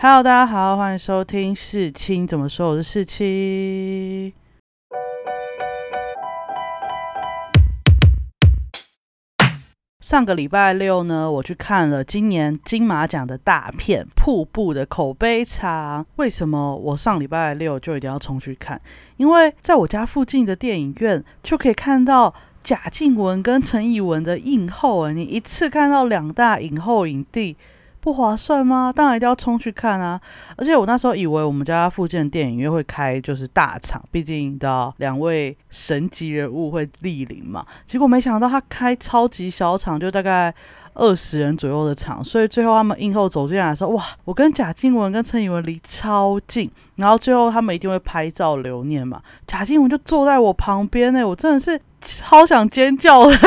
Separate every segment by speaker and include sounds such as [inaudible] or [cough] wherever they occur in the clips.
Speaker 1: Hello，大家好，欢迎收听世青怎么说，我是世青。上个礼拜六呢，我去看了今年金马奖的大片《瀑布》的口碑茶。为什么我上礼拜六就一定要冲去看？因为在我家附近的电影院就可以看到贾静雯跟陈以文的映后啊！你一次看到两大影后影帝。不划算吗？当然一定要冲去看啊！而且我那时候以为我们家附近的电影院会开就是大场，毕竟你知道两位神级人物会莅临嘛。结果没想到他开超级小场，就大概二十人左右的场。所以最后他们映后走进来说：“哇，我跟贾静雯跟陈以文离超近。”然后最后他们一定会拍照留念嘛。贾静雯就坐在我旁边呢，我真的是超想尖叫的。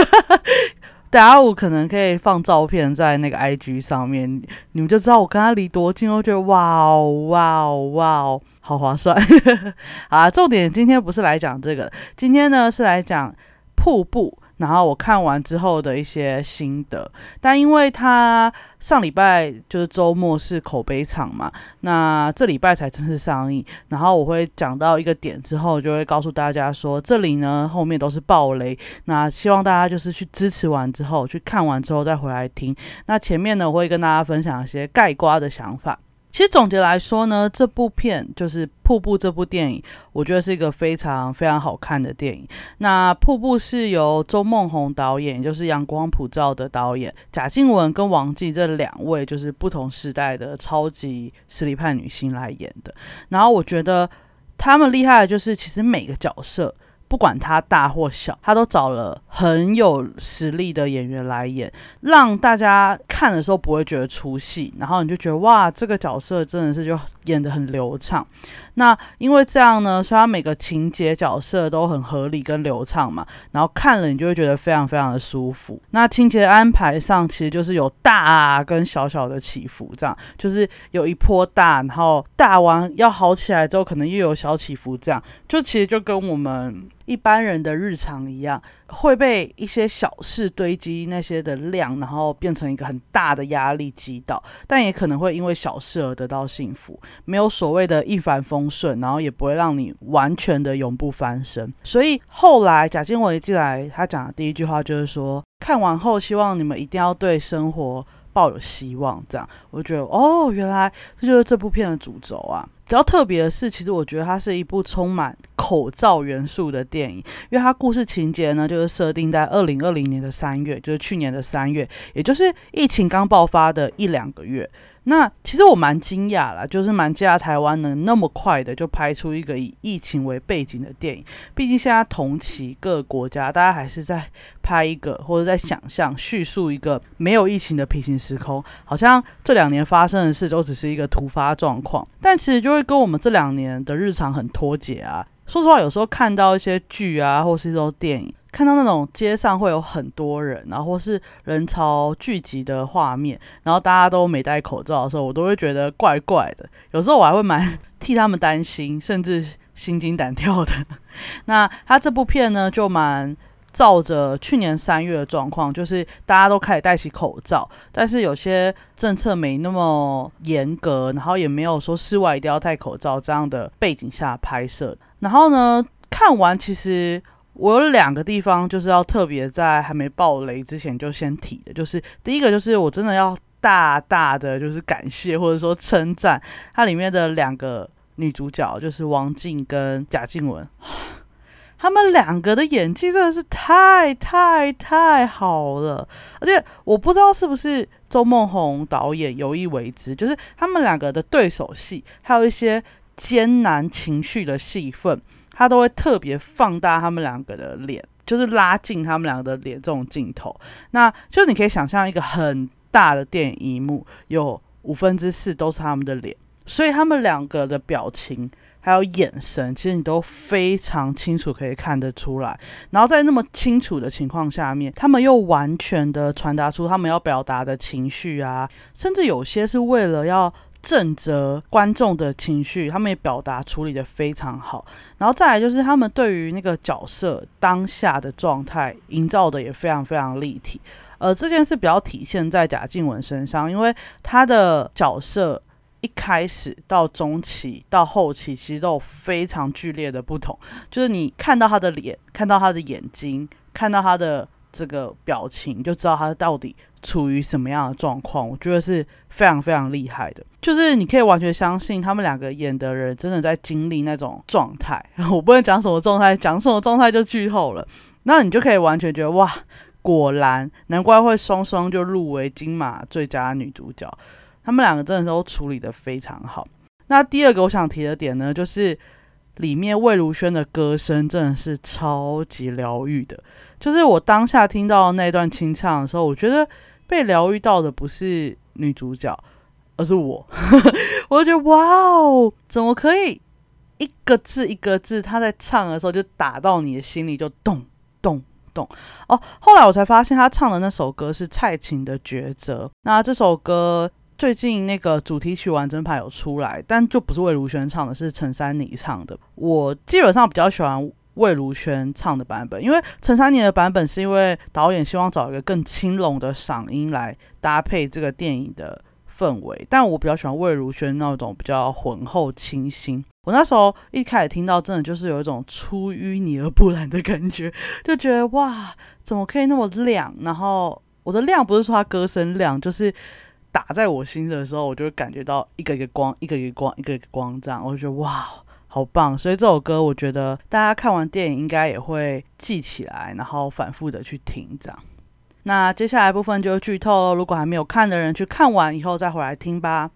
Speaker 1: 等下我可能可以放照片在那个 IG 上面，你们就知道我跟他离多近。我觉得哇哦哇哦哇哦，好划算。[laughs] 好，重点今天不是来讲这个，今天呢是来讲瀑布。然后我看完之后的一些心得，但因为他上礼拜就是周末是口碑场嘛，那这礼拜才正式上映。然后我会讲到一个点之后，就会告诉大家说，这里呢后面都是暴雷，那希望大家就是去支持完之后，去看完之后再回来听。那前面呢，我会跟大家分享一些盖瓜的想法。其实总结来说呢，这部片就是《瀑布》这部电影，我觉得是一个非常非常好看的电影。那《瀑布》是由周梦红导演，就是《阳光普照》的导演，贾静雯跟王静这两位就是不同时代的超级实力派女星来演的。然后我觉得他们厉害的就是，其实每个角色。不管他大或小，他都找了很有实力的演员来演，让大家看的时候不会觉得出戏，然后你就觉得哇，这个角色真的是就演得很流畅。那因为这样呢，所以他每个情节角色都很合理跟流畅嘛，然后看了你就会觉得非常非常的舒服。那情节安排上其实就是有大跟小小的起伏，这样就是有一波大，然后大完要好起来之后，可能又有小起伏，这样就其实就跟我们。一般人的日常一样，会被一些小事堆积那些的量，然后变成一个很大的压力击倒。但也可能会因为小事而得到幸福，没有所谓的一帆风顺，然后也不会让你完全的永不翻身。所以后来贾静雯一进来，他讲的第一句话就是说：看完后，希望你们一定要对生活抱有希望。这样，我觉得哦，原来这就是这部片的主轴啊。比较特别的是，其实我觉得它是一部充满口罩元素的电影，因为它故事情节呢，就是设定在二零二零年的三月，就是去年的三月，也就是疫情刚爆发的一两个月。那其实我蛮惊讶啦，就是蛮惊讶台湾能那么快的就拍出一个以疫情为背景的电影。毕竟现在同期各国家，大家还是在拍一个或者在想象叙述一个没有疫情的平行时空，好像这两年发生的事都只是一个突发状况，但其实就会跟我们这两年的日常很脱节啊。说实话，有时候看到一些剧啊，或是一种电影。看到那种街上会有很多人，然后或是人潮聚集的画面，然后大家都没戴口罩的时候，我都会觉得怪怪的。有时候我还会蛮替他们担心，甚至心惊胆跳的。[laughs] 那他这部片呢，就蛮照着去年三月的状况，就是大家都开始戴起口罩，但是有些政策没那么严格，然后也没有说室外一定要戴口罩这样的背景下拍摄。然后呢，看完其实。我有两个地方就是要特别在还没爆雷之前就先提的，就是第一个就是我真的要大大的就是感谢或者说称赞它里面的两个女主角，就是王静跟贾静雯，他们两个的演技真的是太太太好了，而且我不知道是不是周梦红导演有意为之，就是他们两个的对手戏，还有一些艰难情绪的戏份。他都会特别放大他们两个的脸，就是拉近他们两个的脸这种镜头。那就你可以想象一个很大的电影荧幕，有五分之四都是他们的脸，所以他们两个的表情还有眼神，其实你都非常清楚可以看得出来。然后在那么清楚的情况下面，他们又完全的传达出他们要表达的情绪啊，甚至有些是为了要。正则观众的情绪，他们也表达处理的非常好。然后再来就是他们对于那个角色当下的状态营造的也非常非常立体。呃，这件事比较体现在贾静雯身上，因为她的角色一开始到中期到后期，其实都有非常剧烈的不同。就是你看到她的脸，看到她的眼睛，看到她的这个表情，就知道他到底处于什么样的状况。我觉得是非常非常厉害的。就是你可以完全相信他们两个演的人真的在经历那种状态。我不能讲什么状态，讲什么状态就剧透了。那你就可以完全觉得哇，果然难怪会双双就入围金马最佳女主角。他们两个真的都处理的非常好。那第二个我想提的点呢，就是里面魏如萱的歌声真的是超级疗愈的。就是我当下听到那段清唱的时候，我觉得被疗愈到的不是女主角，而是我。[laughs] 我就觉得哇哦，怎么可以一个字一个字，他在唱的时候就打到你的心里，就咚咚咚哦。后来我才发现，他唱的那首歌是蔡琴的《抉择》。那这首歌。最近那个主题曲完整版有出来，但就不是魏如萱唱的，是陈珊妮唱的。我基本上比较喜欢魏如萱唱的版本，因为陈珊妮的版本是因为导演希望找一个更轻拢的嗓音来搭配这个电影的氛围。但我比较喜欢魏如萱那种比较浑厚清新。我那时候一开始听到，真的就是有一种出淤泥而不染的感觉，就觉得哇，怎么可以那么亮？然后我的亮不是说他歌声亮，就是。打在我心的时候，我就感觉到一个一个光，一个一个光，一个一个光，这样我就觉得哇，好棒！所以这首歌，我觉得大家看完电影应该也会记起来，然后反复的去听这样。那接下来部分就剧透，如果还没有看的人，去看完以后再回来听吧。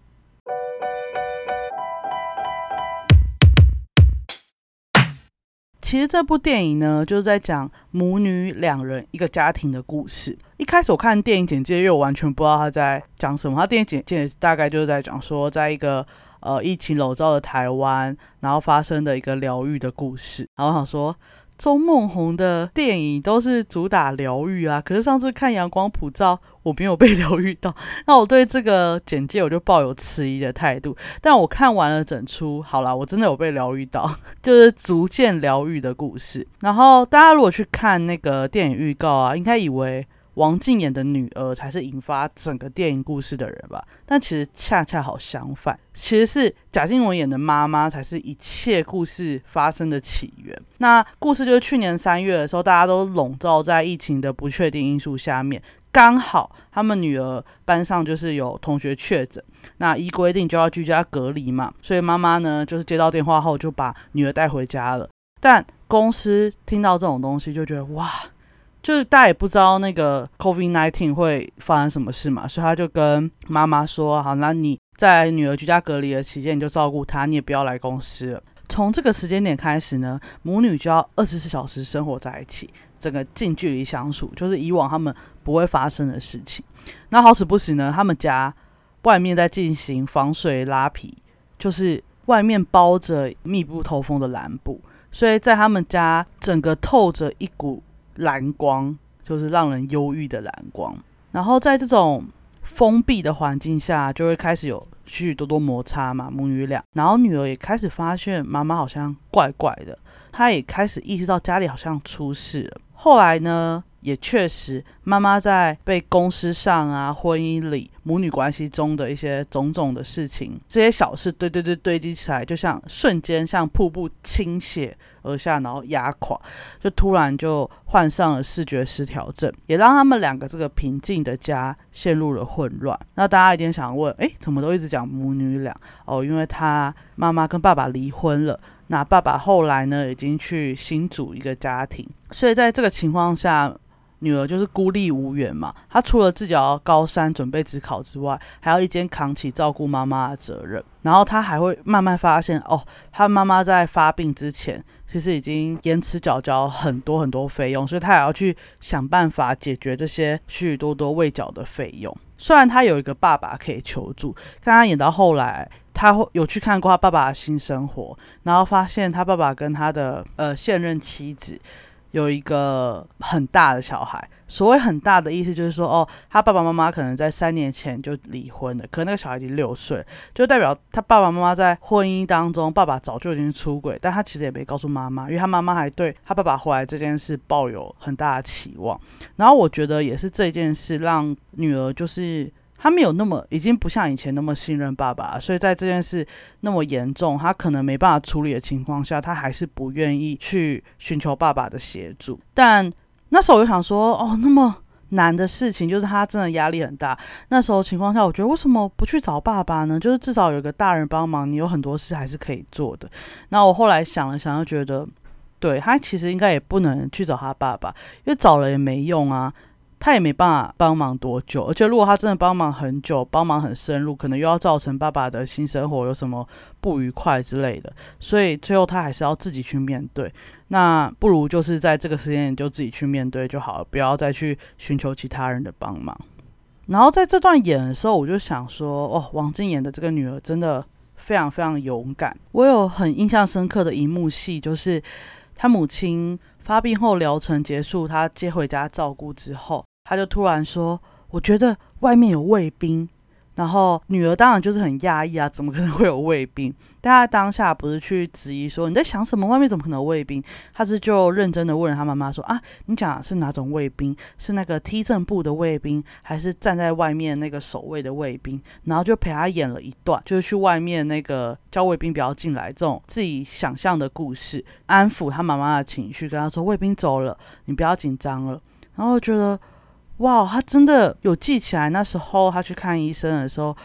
Speaker 1: 其实这部电影呢，就是在讲母女两人一个家庭的故事。一开始我看电影简介，因为我完全不知道他在讲什么。他电影简介大概就是在讲说，在一个呃疫情笼罩的台湾，然后发生的一个疗愈的故事。然后想说。周梦红的电影都是主打疗愈啊，可是上次看《阳光普照》，我没有被疗愈到。[laughs] 那我对这个简介我就抱有迟疑的态度。但我看完了整出，好啦，我真的有被疗愈到，[laughs] 就是逐渐疗愈的故事。然后大家如果去看那个电影预告啊，应该以为。王静演的女儿才是引发整个电影故事的人吧？但其实恰恰好相反，其实是贾静雯演的妈妈才是一切故事发生的起源。那故事就是去年三月的时候，大家都笼罩在疫情的不确定因素下面，刚好他们女儿班上就是有同学确诊，那依规定就要居家隔离嘛，所以妈妈呢就是接到电话后就把女儿带回家了。但公司听到这种东西就觉得哇。就是大家也不知道那个 COVID nineteen 会发生什么事嘛，所以他就跟妈妈说：“好，那你在女儿居家隔离的期间，你就照顾她，你也不要来公司了。”从这个时间点开始呢，母女就要二十四小时生活在一起，整个近距离相处，就是以往他们不会发生的事情。那好死不死呢，他们家外面在进行防水拉皮，就是外面包着密不透风的蓝布，所以在他们家整个透着一股。蓝光就是让人忧郁的蓝光，然后在这种封闭的环境下，就会开始有许许多多摩擦嘛，母女俩。然后女儿也开始发现妈妈好像怪怪的，她也开始意识到家里好像出事了。后来呢？也确实，妈妈在被公司上啊、婚姻里、母女关系中的一些种种的事情，这些小事堆堆堆堆积起来，就像瞬间像瀑布倾泻而下，然后压垮，就突然就患上了视觉失调症，也让他们两个这个平静的家陷入了混乱。那大家一定想问，哎，怎么都一直讲母女俩？哦，因为他妈妈跟爸爸离婚了，那爸爸后来呢，已经去新组一个家庭，所以在这个情况下。女儿就是孤立无援嘛，她除了自己要高三准备职考之外，还要一肩扛起照顾妈妈的责任。然后她还会慢慢发现，哦，她妈妈在发病之前，其实已经延迟缴交很多很多费用，所以她也要去想办法解决这些许许多多未缴的费用。虽然她有一个爸爸可以求助，但她演到后来，她有去看过她爸爸的新生活，然后发现她爸爸跟他的呃现任妻子。有一个很大的小孩，所谓很大的意思就是说，哦，他爸爸妈妈可能在三年前就离婚了，可那个小孩已经六岁，就代表他爸爸妈妈在婚姻当中，爸爸早就已经出轨，但他其实也没告诉妈妈，因为他妈妈还对他爸爸回来这件事抱有很大的期望。然后我觉得也是这件事让女儿就是他没有那么，已经不像以前那么信任爸爸，所以在这件事那么严重，他可能没办法处理的情况下，他还是不愿意去寻求爸爸的协助。但那时候我就想说，哦，那么难的事情，就是他真的压力很大。那时候情况下，我觉得为什么不去找爸爸呢？就是至少有个大人帮忙，你有很多事还是可以做的。那我后来想了想，又觉得，对他其实应该也不能去找他爸爸，因为找了也没用啊。他也没办法帮忙多久，而且如果他真的帮忙很久，帮忙很深入，可能又要造成爸爸的新生活有什么不愉快之类的，所以最后他还是要自己去面对。那不如就是在这个时间点就自己去面对就好了，不要再去寻求其他人的帮忙。然后在这段演的时候，我就想说，哦，王静演的这个女儿真的非常非常勇敢。我有很印象深刻的一幕戏，就是他母亲发病后疗程结束，他接回家照顾之后。他就突然说：“我觉得外面有卫兵。”然后女儿当然就是很讶异啊，怎么可能会有卫兵？[laughs] 但他当下不是去质疑说你在想什么？外面怎么可能有卫兵？他是就认真的问他妈妈说：“啊，你讲的是哪种卫兵？是那个踢正部的卫兵，还是站在外面那个守卫的卫兵？”然后就陪他演了一段，就是去外面那个叫卫兵不要进来这种自己想象的故事，安抚他妈妈的情绪，跟他说：“卫兵走了，你不要紧张了。”然后觉得。哇，他真的有记起来。那时候他去看医生的时候，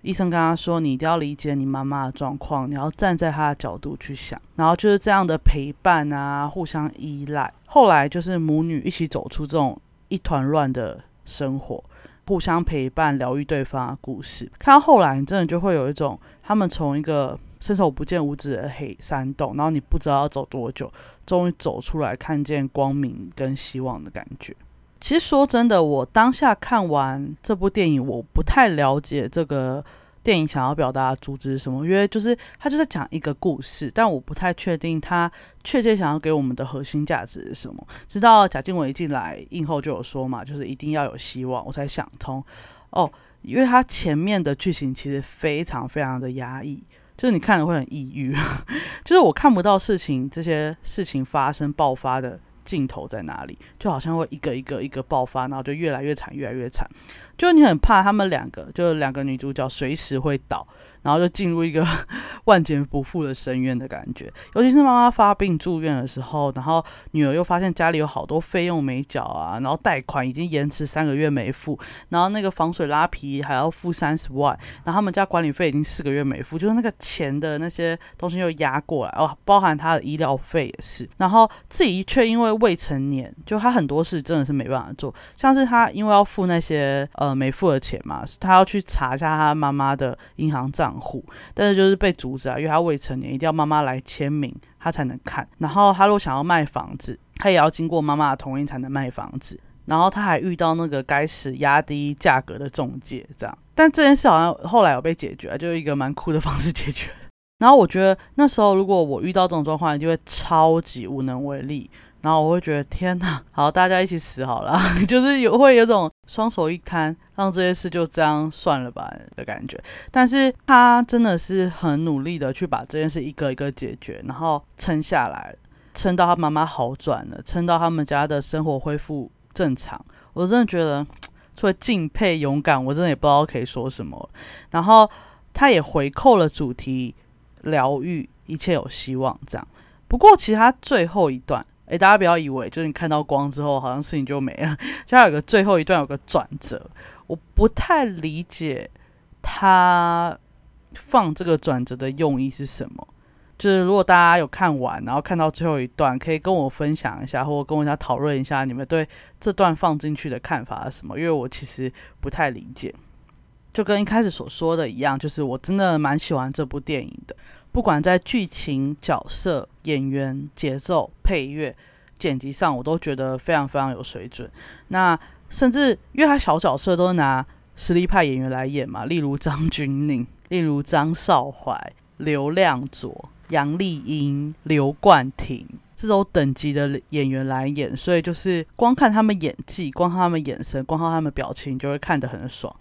Speaker 1: 医生跟他说：“你一定要理解你妈妈的状况，你要站在她的角度去想。”然后就是这样的陪伴啊，互相依赖。后来就是母女一起走出这种一团乱的生活，互相陪伴、疗愈对方的故事。看到后来，你真的就会有一种他们从一个伸手不见五指的黑山洞，然后你不知道要走多久，终于走出来，看见光明跟希望的感觉。其实说真的，我当下看完这部电影，我不太了解这个电影想要表达的主旨是什么，因为就是他就在讲一个故事，但我不太确定他确切想要给我们的核心价值是什么。直到贾静雯一进来映后就有说嘛，就是一定要有希望，我才想通哦，因为他前面的剧情其实非常非常的压抑，就是你看了会很抑郁，[laughs] 就是我看不到事情这些事情发生爆发的。镜头在哪里？就好像会一个一个一个爆发，然后就越来越惨，越来越惨。就你很怕他们两个，就两个女主角随时会倒。然后就进入一个 [laughs] 万劫不复的深渊的感觉，尤其是妈妈发病住院的时候，然后女儿又发现家里有好多费用没缴啊，然后贷款已经延迟三个月没付，然后那个防水拉皮还要付三十万，然后他们家管理费已经四个月没付，就是那个钱的那些东西又压过来哦，包含他的医疗费也是，然后自己却因为未成年，就他很多事真的是没办法做，像是他因为要付那些呃没付的钱嘛，他要去查一下他妈妈的银行账。户，但是就是被阻止啊，因为他未成年，一定要妈妈来签名，他才能看。然后他如果想要卖房子，他也要经过妈妈的同意才能卖房子。然后他还遇到那个该死压低价格的中介，这样。但这件事好像后来有被解决，就是一个蛮酷的方式解决。[laughs] 然后我觉得那时候如果我遇到这种状况，就会超级无能为力。然后我会觉得天哪，[laughs] 好，大家一起死好了，[laughs] 就是有会有种双手一摊，让这些事就这样算了吧的感觉。但是他真的是很努力的去把这件事一个一个解决，然后撑下来，撑到他妈妈好转了，撑到他们家的生活恢复正常。我真的觉得除了敬佩勇敢，我真的也不知道可以说什么。然后他也回扣了主题，疗愈一切有希望这样。不过其实他最后一段。大家不要以为就是你看到光之后，好像事情就没了。就有个最后一段有个转折，我不太理解他放这个转折的用意是什么。就是如果大家有看完，然后看到最后一段，可以跟我分享一下，或者跟我一下讨论一下，你们对这段放进去的看法是什么？因为我其实不太理解。就跟一开始所说的一样，就是我真的蛮喜欢这部电影的。不管在剧情、角色、演员、节奏、配乐、剪辑上，我都觉得非常非常有水准。那甚至因为他小角色都拿实力派演员来演嘛，例如张钧甯，例如张少怀、刘亮佐、杨丽英、刘冠廷这种等级的演员来演，所以就是光看他们演技，光看他们眼神，光看他们表情，就会看得很爽。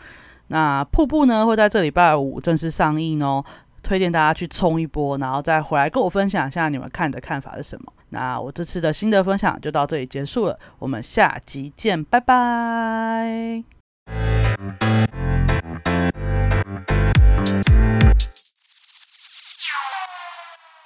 Speaker 1: 那瀑布呢，会在这礼拜五正式上映哦。推荐大家去冲一波，然后再回来跟我分享一下你们看的看法是什么。那我这次的心得分享就到这里结束了，我们下集见，拜拜。